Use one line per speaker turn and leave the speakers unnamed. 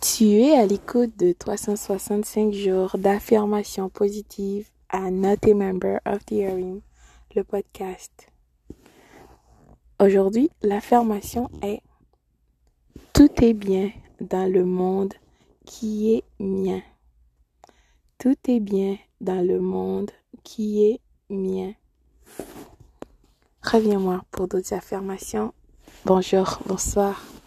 Tu es à l'écoute de 365 jours d'affirmations positives à Not a Member of the Hearing le podcast. Aujourd'hui, l'affirmation est Tout est bien dans le monde qui est mien. Tout est bien dans le monde qui est mien. Reviens-moi pour d'autres affirmations. Bonjour, bonsoir.